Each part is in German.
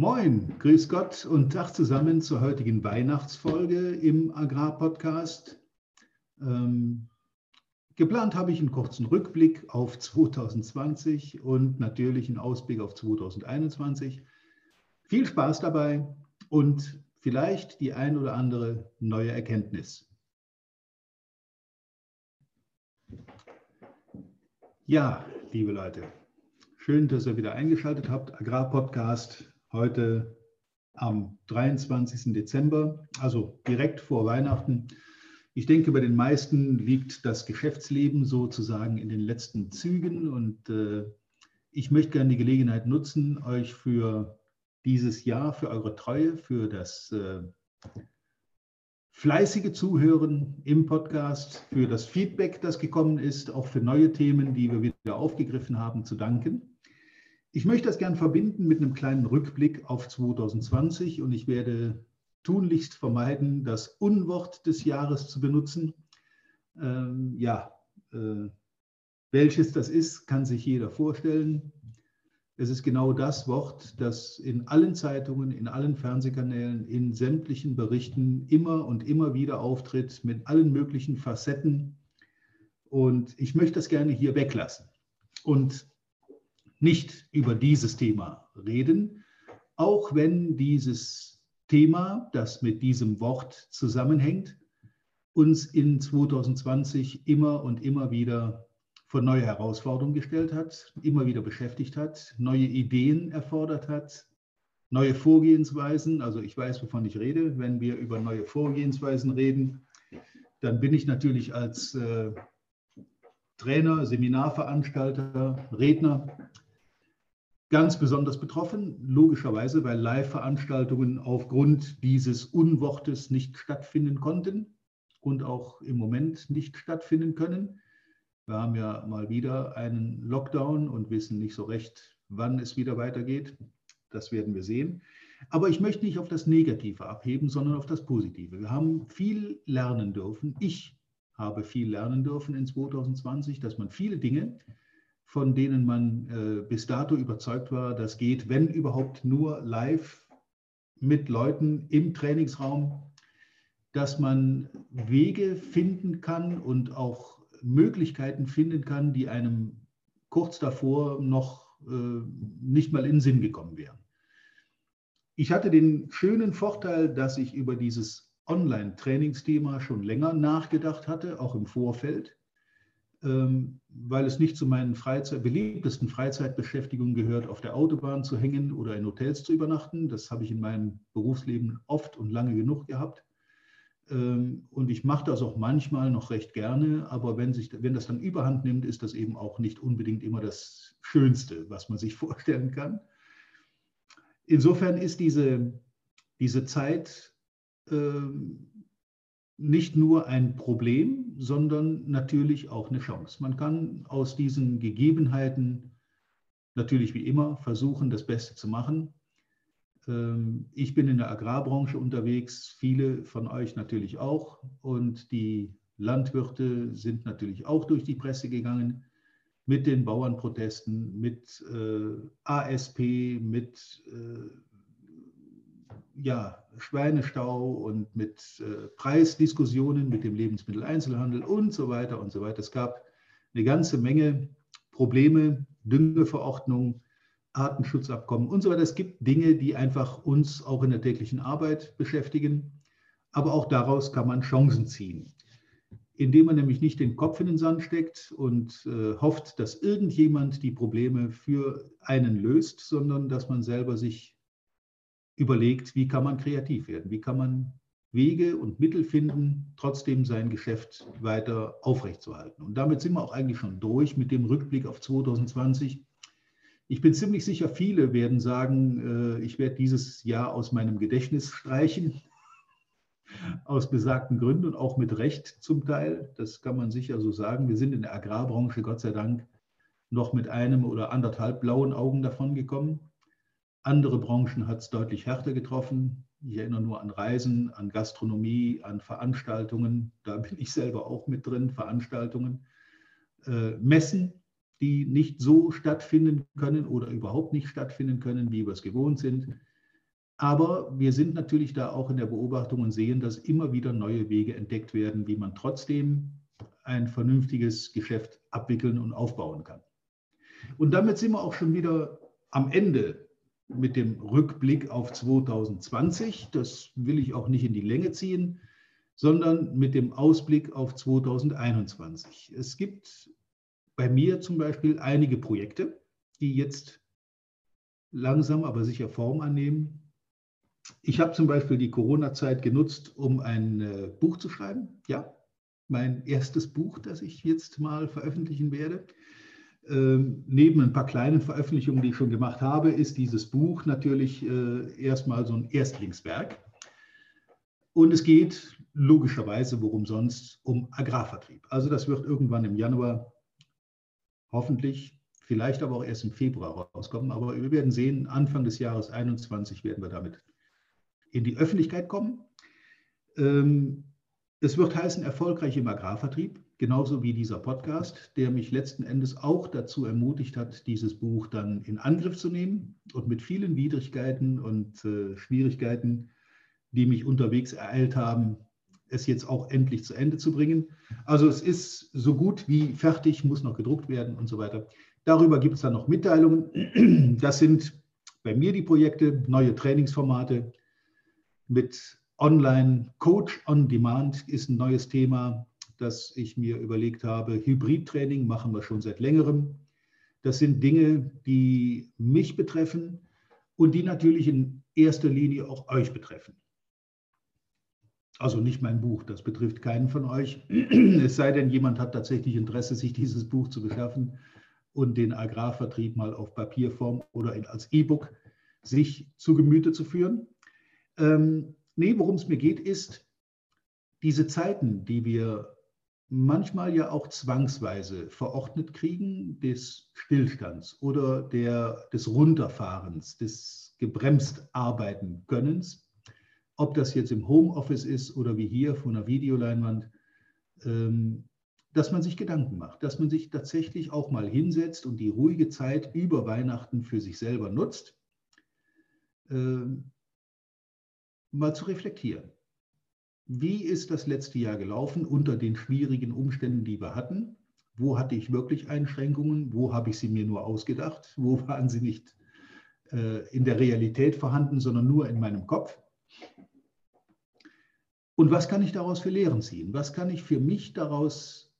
Moin, grüß Gott und Tag zusammen zur heutigen Weihnachtsfolge im Agrarpodcast. Ähm, geplant habe ich einen kurzen Rückblick auf 2020 und natürlich einen Ausblick auf 2021. Viel Spaß dabei und vielleicht die ein oder andere neue Erkenntnis. Ja, liebe Leute, schön, dass ihr wieder eingeschaltet habt. Agrarpodcast heute am 23. Dezember, also direkt vor Weihnachten. Ich denke, bei den meisten liegt das Geschäftsleben sozusagen in den letzten Zügen und äh, ich möchte gerne die Gelegenheit nutzen, euch für dieses Jahr, für eure Treue, für das äh, fleißige Zuhören im Podcast, für das Feedback, das gekommen ist, auch für neue Themen, die wir wieder aufgegriffen haben, zu danken. Ich möchte das gern verbinden mit einem kleinen Rückblick auf 2020 und ich werde tunlichst vermeiden, das Unwort des Jahres zu benutzen. Ähm, ja, äh, welches das ist, kann sich jeder vorstellen. Es ist genau das Wort, das in allen Zeitungen, in allen Fernsehkanälen, in sämtlichen Berichten immer und immer wieder auftritt, mit allen möglichen Facetten. Und ich möchte das gerne hier weglassen. Und nicht über dieses Thema reden, auch wenn dieses Thema, das mit diesem Wort zusammenhängt, uns in 2020 immer und immer wieder vor neue Herausforderungen gestellt hat, immer wieder beschäftigt hat, neue Ideen erfordert hat, neue Vorgehensweisen. Also ich weiß, wovon ich rede. Wenn wir über neue Vorgehensweisen reden, dann bin ich natürlich als äh, Trainer, Seminarveranstalter, Redner ganz besonders betroffen, logischerweise, weil Live-Veranstaltungen aufgrund dieses Unwortes nicht stattfinden konnten und auch im Moment nicht stattfinden können. Wir haben ja mal wieder einen Lockdown und wissen nicht so recht, wann es wieder weitergeht. Das werden wir sehen. Aber ich möchte nicht auf das Negative abheben, sondern auf das Positive. Wir haben viel lernen dürfen. Ich habe viel lernen dürfen in 2020, dass man viele Dinge, von denen man äh, bis dato überzeugt war, das geht, wenn überhaupt nur live mit Leuten im Trainingsraum, dass man Wege finden kann und auch Möglichkeiten finden kann, die einem kurz davor noch äh, nicht mal in den Sinn gekommen wären. Ich hatte den schönen Vorteil, dass ich über dieses Online-Trainingsthema schon länger nachgedacht hatte, auch im Vorfeld weil es nicht zu meinen Freizeit, beliebtesten Freizeitbeschäftigungen gehört, auf der Autobahn zu hängen oder in Hotels zu übernachten. Das habe ich in meinem Berufsleben oft und lange genug gehabt. Ähm, und ich mache das auch manchmal noch recht gerne, aber wenn, sich, wenn das dann überhand nimmt, ist das eben auch nicht unbedingt immer das Schönste, was man sich vorstellen kann. Insofern ist diese, diese Zeit ähm, nicht nur ein Problem, sondern natürlich auch eine Chance. Man kann aus diesen Gegebenheiten natürlich wie immer versuchen, das Beste zu machen. Ähm, ich bin in der Agrarbranche unterwegs, viele von euch natürlich auch. Und die Landwirte sind natürlich auch durch die Presse gegangen mit den Bauernprotesten, mit äh, ASP, mit äh, ja, Schweinestau und mit äh, Preisdiskussionen mit dem Lebensmitteleinzelhandel und so weiter und so weiter. Es gab eine ganze Menge Probleme, Düngeverordnung, Artenschutzabkommen und so weiter. Es gibt Dinge, die einfach uns auch in der täglichen Arbeit beschäftigen, aber auch daraus kann man Chancen ziehen, indem man nämlich nicht den Kopf in den Sand steckt und äh, hofft, dass irgendjemand die Probleme für einen löst, sondern dass man selber sich überlegt, wie kann man kreativ werden, wie kann man Wege und Mittel finden, trotzdem sein Geschäft weiter aufrechtzuerhalten. Und damit sind wir auch eigentlich schon durch mit dem Rückblick auf 2020. Ich bin ziemlich sicher, viele werden sagen, äh, ich werde dieses Jahr aus meinem Gedächtnis streichen, aus besagten Gründen und auch mit Recht zum Teil. Das kann man sicher so sagen. Wir sind in der Agrarbranche, Gott sei Dank, noch mit einem oder anderthalb blauen Augen davon gekommen. Andere Branchen hat es deutlich härter getroffen. Ich erinnere nur an Reisen, an Gastronomie, an Veranstaltungen. Da bin ich selber auch mit drin, Veranstaltungen. Äh, Messen, die nicht so stattfinden können oder überhaupt nicht stattfinden können, wie wir es gewohnt sind. Aber wir sind natürlich da auch in der Beobachtung und sehen, dass immer wieder neue Wege entdeckt werden, wie man trotzdem ein vernünftiges Geschäft abwickeln und aufbauen kann. Und damit sind wir auch schon wieder am Ende mit dem Rückblick auf 2020. Das will ich auch nicht in die Länge ziehen, sondern mit dem Ausblick auf 2021. Es gibt bei mir zum Beispiel einige Projekte, die jetzt langsam aber sicher Form annehmen. Ich habe zum Beispiel die Corona-Zeit genutzt, um ein äh, Buch zu schreiben. Ja, mein erstes Buch, das ich jetzt mal veröffentlichen werde. Ähm, neben ein paar kleinen Veröffentlichungen, die ich schon gemacht habe, ist dieses Buch natürlich äh, erstmal so ein Erstlingswerk. Und es geht logischerweise, worum sonst, um Agrarvertrieb. Also das wird irgendwann im Januar hoffentlich, vielleicht aber auch erst im Februar rauskommen. Aber wir werden sehen, Anfang des Jahres 2021 werden wir damit in die Öffentlichkeit kommen. Ähm, es wird heißen, erfolgreich im Agrarvertrieb genauso wie dieser Podcast, der mich letzten Endes auch dazu ermutigt hat, dieses Buch dann in Angriff zu nehmen und mit vielen Widrigkeiten und äh, Schwierigkeiten, die mich unterwegs ereilt haben, es jetzt auch endlich zu Ende zu bringen. Also es ist so gut wie fertig, muss noch gedruckt werden und so weiter. Darüber gibt es dann noch Mitteilungen. Das sind bei mir die Projekte, neue Trainingsformate mit Online Coach on Demand ist ein neues Thema das ich mir überlegt habe. Hybridtraining machen wir schon seit längerem. Das sind Dinge, die mich betreffen und die natürlich in erster Linie auch euch betreffen. Also nicht mein Buch, das betrifft keinen von euch. Es sei denn, jemand hat tatsächlich Interesse, sich dieses Buch zu beschaffen und den Agrarvertrieb mal auf Papierform oder als E-Book sich zu Gemüte zu führen. Ähm, nee, worum es mir geht, ist, diese Zeiten, die wir manchmal ja auch zwangsweise verordnet kriegen des Stillstands oder der, des Runterfahrens, des gebremst arbeiten Könnens. Ob das jetzt im Homeoffice ist oder wie hier von einer Videoleinwand, ähm, dass man sich Gedanken macht, dass man sich tatsächlich auch mal hinsetzt und die ruhige Zeit über Weihnachten für sich selber nutzt, ähm, mal zu reflektieren. Wie ist das letzte Jahr gelaufen unter den schwierigen Umständen, die wir hatten? Wo hatte ich wirklich Einschränkungen? Wo habe ich sie mir nur ausgedacht? Wo waren sie nicht äh, in der Realität vorhanden, sondern nur in meinem Kopf? Und was kann ich daraus für Lehren ziehen? Was kann ich für mich daraus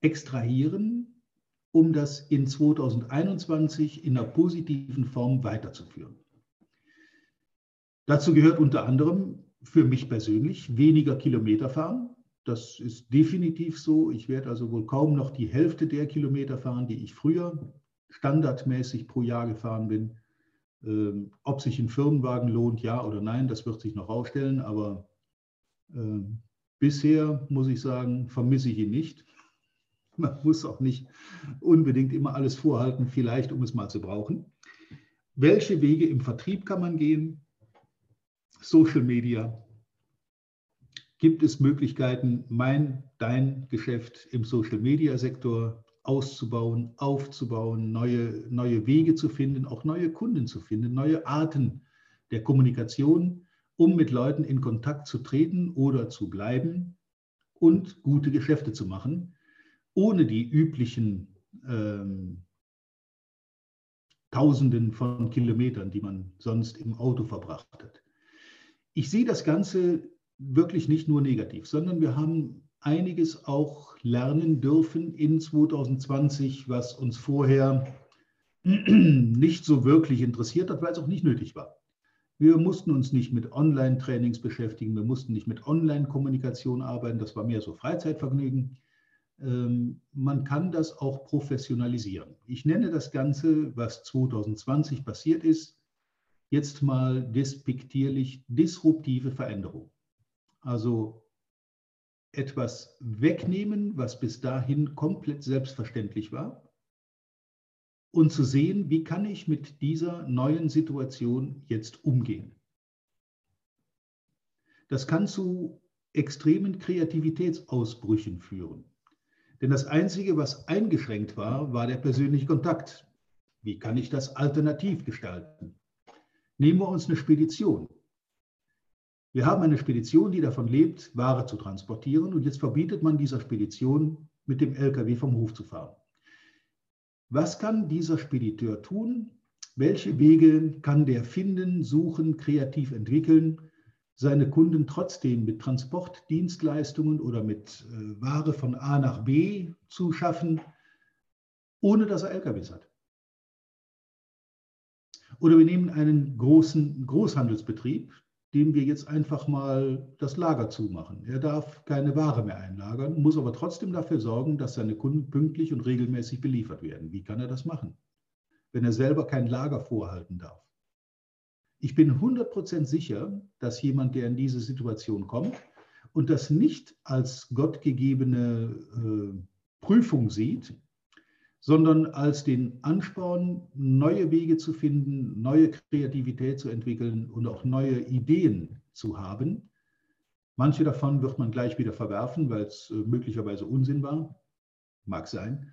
extrahieren, um das in 2021 in einer positiven Form weiterzuführen? Dazu gehört unter anderem für mich persönlich weniger Kilometer fahren. Das ist definitiv so. Ich werde also wohl kaum noch die Hälfte der Kilometer fahren, die ich früher standardmäßig pro Jahr gefahren bin. Ähm, ob sich ein Firmenwagen lohnt, ja oder nein, das wird sich noch ausstellen. Aber äh, bisher muss ich sagen, vermisse ich ihn nicht. Man muss auch nicht unbedingt immer alles vorhalten, vielleicht um es mal zu brauchen. Welche Wege im Vertrieb kann man gehen? Social Media. Gibt es Möglichkeiten, mein, dein Geschäft im Social Media Sektor auszubauen, aufzubauen, neue, neue Wege zu finden, auch neue Kunden zu finden, neue Arten der Kommunikation, um mit Leuten in Kontakt zu treten oder zu bleiben und gute Geschäfte zu machen, ohne die üblichen ähm, Tausenden von Kilometern, die man sonst im Auto verbracht hat ich sehe das Ganze wirklich nicht nur negativ, sondern wir haben einiges auch lernen dürfen in 2020, was uns vorher nicht so wirklich interessiert hat, weil es auch nicht nötig war. Wir mussten uns nicht mit Online-Trainings beschäftigen, wir mussten nicht mit Online-Kommunikation arbeiten, das war mehr so Freizeitvergnügen. Ähm, man kann das auch professionalisieren. Ich nenne das Ganze, was 2020 passiert ist, jetzt mal despektierlich disruptive Veränderung. Also etwas wegnehmen, was bis dahin komplett selbstverständlich war und zu sehen, wie kann ich mit dieser neuen Situation jetzt umgehen. Das kann zu extremen Kreativitätsausbrüchen führen. Denn das Einzige, was eingeschränkt war, war der persönliche Kontakt. Wie kann ich das alternativ gestalten? Nehmen wir uns eine Spedition. Wir haben eine Spedition, die davon lebt, Ware zu transportieren und jetzt verbietet man dieser Spedition, mit dem Lkw vom Hof zu fahren. Was kann dieser Spediteur tun? Welche Wege kann der finden, suchen, kreativ entwickeln, seine Kunden trotzdem mit Transportdienstleistungen oder mit äh, Ware von A nach B zu schaffen, ohne dass er LKWs hat? Oder wir nehmen einen großen Großhandelsbetrieb, dem wir jetzt einfach mal das Lager zumachen. Er darf keine Ware mehr einlagern, muss aber trotzdem dafür sorgen, dass seine Kunden pünktlich und regelmäßig beliefert werden. Wie kann er das machen, wenn er selber kein Lager vorhalten darf? Ich bin 100% sicher, dass jemand, der in diese Situation kommt und das nicht als gottgegebene äh, Prüfung sieht, sondern als den Ansporn, neue Wege zu finden, neue Kreativität zu entwickeln und auch neue Ideen zu haben. Manche davon wird man gleich wieder verwerfen, weil es äh, möglicherweise Unsinn war. Mag sein.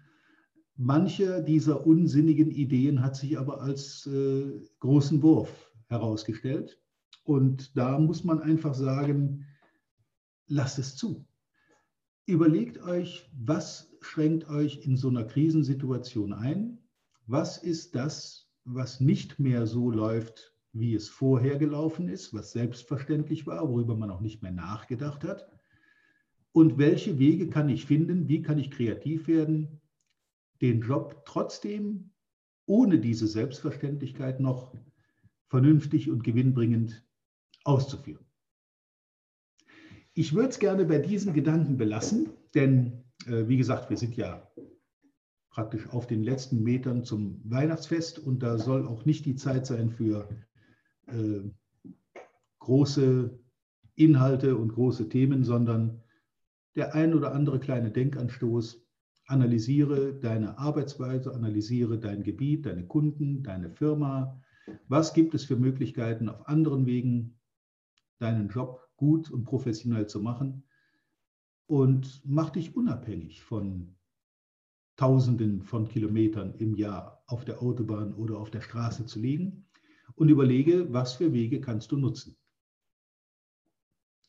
Manche dieser unsinnigen Ideen hat sich aber als äh, großen Wurf herausgestellt. Und da muss man einfach sagen, lasst es zu. Überlegt euch, was schränkt euch in so einer Krisensituation ein? Was ist das, was nicht mehr so läuft, wie es vorher gelaufen ist, was selbstverständlich war, worüber man auch nicht mehr nachgedacht hat? Und welche Wege kann ich finden? Wie kann ich kreativ werden, den Job trotzdem ohne diese Selbstverständlichkeit noch vernünftig und gewinnbringend auszuführen? Ich würde es gerne bei diesen Gedanken belassen, denn wie gesagt, wir sind ja praktisch auf den letzten Metern zum Weihnachtsfest und da soll auch nicht die Zeit sein für äh, große Inhalte und große Themen, sondern der ein oder andere kleine Denkanstoß. Analysiere deine Arbeitsweise, analysiere dein Gebiet, deine Kunden, deine Firma. Was gibt es für Möglichkeiten auf anderen Wegen, deinen Job gut und professionell zu machen? Und mach dich unabhängig von Tausenden von Kilometern im Jahr auf der Autobahn oder auf der Straße zu liegen und überlege, was für Wege kannst du nutzen.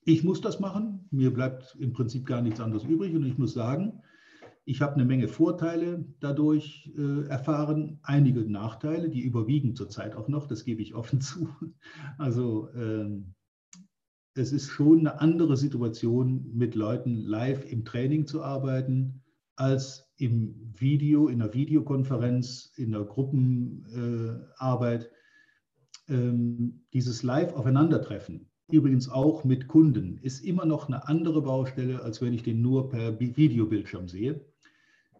Ich muss das machen, mir bleibt im Prinzip gar nichts anderes übrig und ich muss sagen, ich habe eine Menge Vorteile dadurch äh, erfahren, einige Nachteile, die überwiegen zurzeit auch noch, das gebe ich offen zu. Also ähm, es ist schon eine andere Situation, mit Leuten live im Training zu arbeiten, als im Video, in einer Videokonferenz, in einer Gruppenarbeit. Ähm, dieses Live-Aufeinandertreffen, übrigens auch mit Kunden, ist immer noch eine andere Baustelle, als wenn ich den nur per Videobildschirm sehe.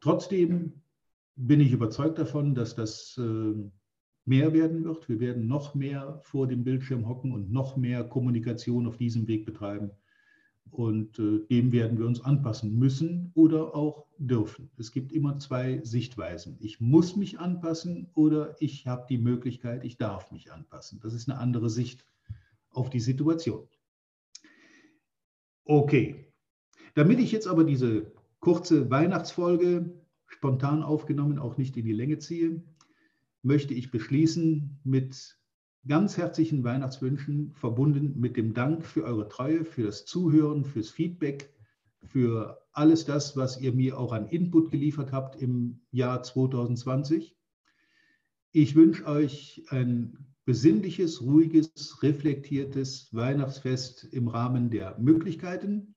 Trotzdem bin ich überzeugt davon, dass das äh, mehr werden wird. Wir werden noch mehr vor dem Bildschirm hocken und noch mehr Kommunikation auf diesem Weg betreiben. Und äh, dem werden wir uns anpassen müssen oder auch dürfen. Es gibt immer zwei Sichtweisen. Ich muss mich anpassen oder ich habe die Möglichkeit, ich darf mich anpassen. Das ist eine andere Sicht auf die Situation. Okay, damit ich jetzt aber diese kurze Weihnachtsfolge spontan aufgenommen auch nicht in die Länge ziehe, möchte ich beschließen mit ganz herzlichen Weihnachtswünschen, verbunden mit dem Dank für eure Treue, für das Zuhören, fürs Feedback, für alles das, was ihr mir auch an Input geliefert habt im Jahr 2020. Ich wünsche euch ein besinnliches, ruhiges, reflektiertes Weihnachtsfest im Rahmen der Möglichkeiten.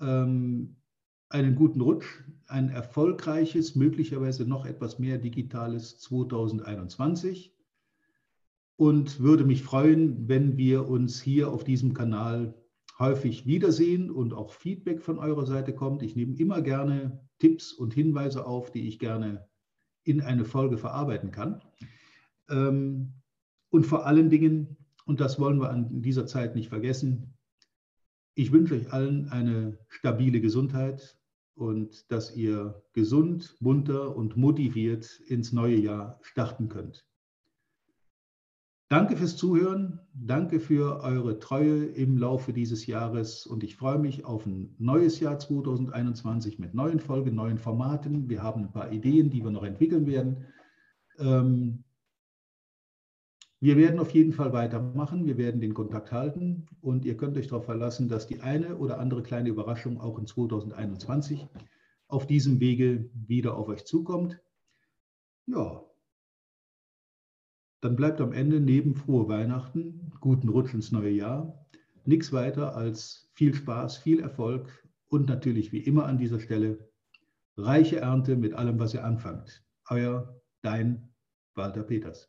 Ähm, einen guten Rutsch, ein erfolgreiches, möglicherweise noch etwas mehr digitales 2021 und würde mich freuen, wenn wir uns hier auf diesem Kanal häufig wiedersehen und auch Feedback von eurer Seite kommt. Ich nehme immer gerne Tipps und Hinweise auf, die ich gerne in eine Folge verarbeiten kann. Ähm, und vor allen Dingen, und das wollen wir an dieser Zeit nicht vergessen, ich wünsche euch allen eine stabile Gesundheit, und dass ihr gesund, munter und motiviert ins neue Jahr starten könnt. Danke fürs Zuhören, danke für eure Treue im Laufe dieses Jahres und ich freue mich auf ein neues Jahr 2021 mit neuen Folgen, neuen Formaten. Wir haben ein paar Ideen, die wir noch entwickeln werden. Ähm, Wir werden auf jeden Fall weitermachen. Wir werden den Kontakt halten und ihr könnt euch darauf verlassen, dass die eine oder andere kleine Überraschung auch in 2021 auf diesem Wege wieder auf euch zukommt. Ja, dann bleibt am Ende neben frohe Weihnachten, guten Rutsch ins neue Jahr, nichts weiter als viel Spaß, viel Erfolg und natürlich wie immer an dieser Stelle reiche Ernte mit allem, was ihr anfangt. Euer, dein Walter Peters.